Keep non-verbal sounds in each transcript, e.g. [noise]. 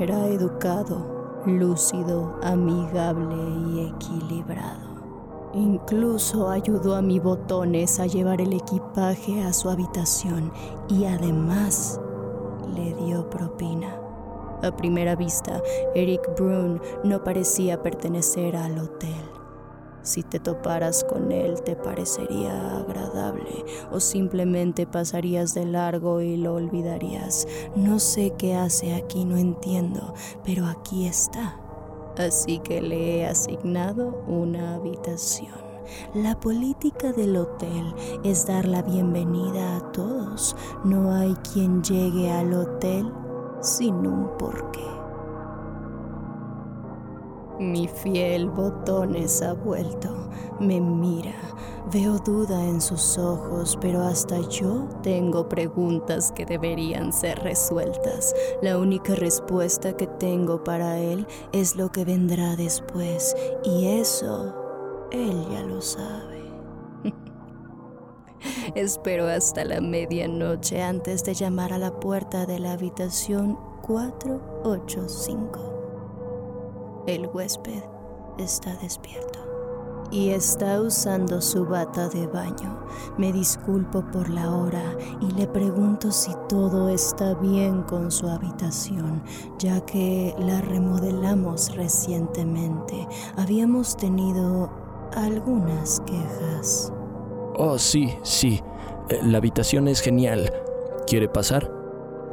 Era educado, lúcido, amigable y equilibrado. Incluso ayudó a mi botones a llevar el equipaje a su habitación y además le dio propina. A primera vista, Eric Brun no parecía pertenecer al hotel. Si te toparas con él te parecería agradable o simplemente pasarías de largo y lo olvidarías. No sé qué hace aquí, no entiendo, pero aquí está. Así que le he asignado una habitación. La política del hotel es dar la bienvenida a todos. No hay quien llegue al hotel sin un porqué. Mi fiel botones ha vuelto, me mira, veo duda en sus ojos, pero hasta yo tengo preguntas que deberían ser resueltas. La única respuesta que tengo para él es lo que vendrá después, y eso él ya lo sabe. [laughs] Espero hasta la medianoche antes de llamar a la puerta de la habitación 485. El huésped está despierto y está usando su bata de baño. Me disculpo por la hora y le pregunto si todo está bien con su habitación, ya que la remodelamos recientemente. Habíamos tenido algunas quejas. Oh, sí, sí. Eh, La habitación es genial. ¿Quiere pasar?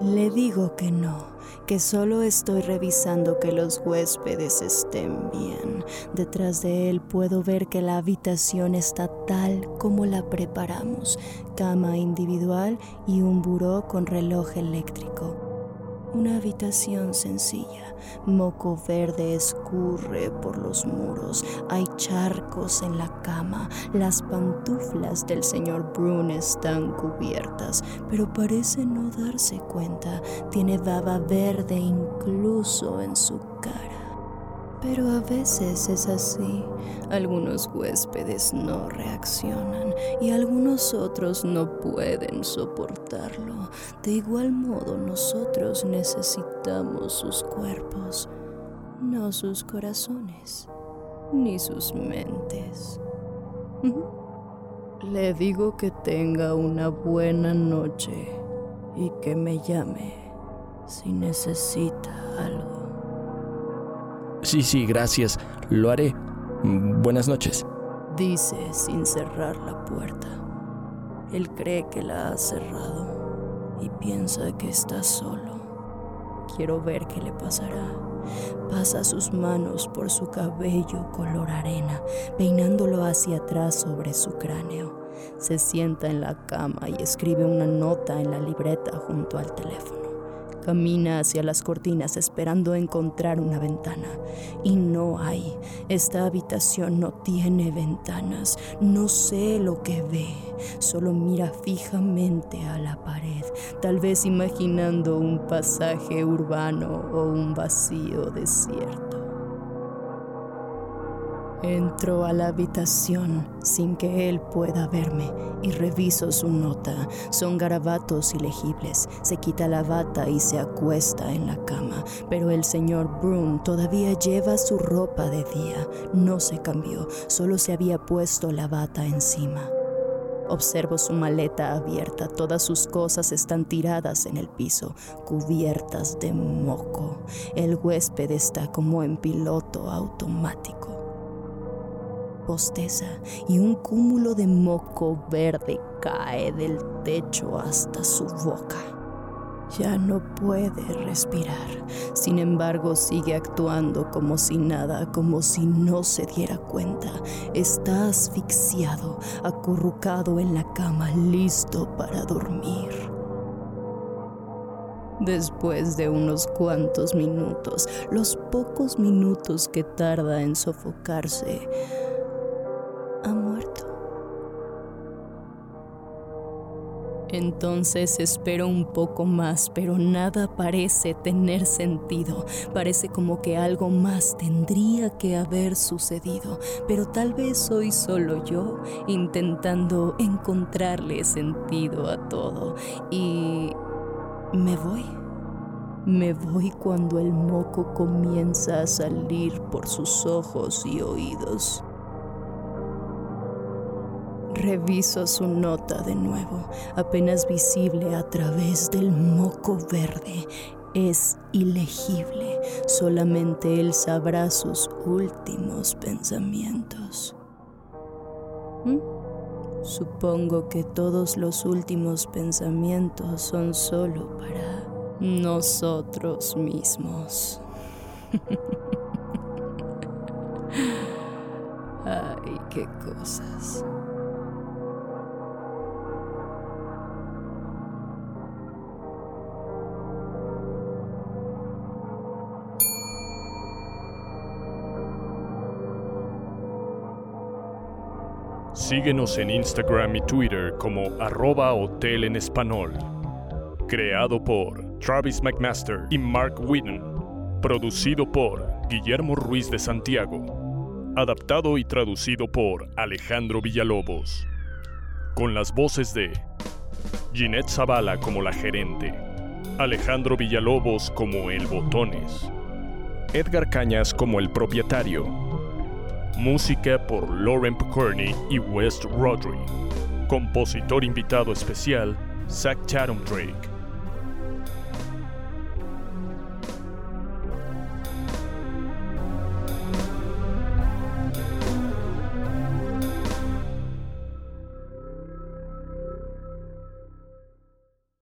Le digo que no, que solo estoy revisando que los huéspedes estén bien. Detrás de él puedo ver que la habitación está tal como la preparamos. Cama individual y un buró con reloj eléctrico. Una habitación sencilla. Moco verde escurre por los muros. Hay charcos en la cama. Las pantuflas del señor Brun están cubiertas, pero parece no darse cuenta. Tiene baba verde incluso en su cara. Pero a veces es así. Algunos huéspedes no reaccionan y algunos otros no pueden soportarlo. De igual modo nosotros necesitamos sus cuerpos, no sus corazones, ni sus mentes. Le digo que tenga una buena noche y que me llame si necesita algo. Sí, sí, gracias. Lo haré. Buenas noches. Dice sin cerrar la puerta. Él cree que la ha cerrado y piensa que está solo. Quiero ver qué le pasará. Pasa sus manos por su cabello color arena, peinándolo hacia atrás sobre su cráneo. Se sienta en la cama y escribe una nota en la libreta junto al teléfono. Camina hacia las cortinas esperando encontrar una ventana. Y no hay. Esta habitación no tiene ventanas. No sé lo que ve. Solo mira fijamente a la pared, tal vez imaginando un pasaje urbano o un vacío desierto. Entro a la habitación sin que él pueda verme y reviso su nota. Son garabatos ilegibles. Se quita la bata y se acuesta en la cama. Pero el señor Broom todavía lleva su ropa de día. No se cambió, solo se había puesto la bata encima. Observo su maleta abierta, todas sus cosas están tiradas en el piso, cubiertas de moco. El huésped está como en piloto automático. Posteza y un cúmulo de moco verde cae del techo hasta su boca. Ya no puede respirar. Sin embargo, sigue actuando como si nada, como si no se diera cuenta. Está asfixiado, acurrucado en la cama, listo para dormir. Después de unos cuantos minutos, los pocos minutos que tarda en sofocarse, Entonces espero un poco más, pero nada parece tener sentido. Parece como que algo más tendría que haber sucedido, pero tal vez soy solo yo intentando encontrarle sentido a todo. Y me voy. Me voy cuando el moco comienza a salir por sus ojos y oídos. Reviso su nota de nuevo, apenas visible a través del moco verde. Es ilegible, solamente él sabrá sus últimos pensamientos. ¿Mm? Supongo que todos los últimos pensamientos son solo para nosotros mismos. [laughs] Ay, qué cosas. Síguenos en Instagram y Twitter como arroba hotel en español. Creado por Travis McMaster y Mark Whitten. Producido por Guillermo Ruiz de Santiago. Adaptado y traducido por Alejandro Villalobos. Con las voces de Ginette Zavala como la gerente. Alejandro Villalobos como el Botones. Edgar Cañas como el propietario Música por Lauren Picorni y West Rodri. Compositor invitado especial, Zach Chatham Drake.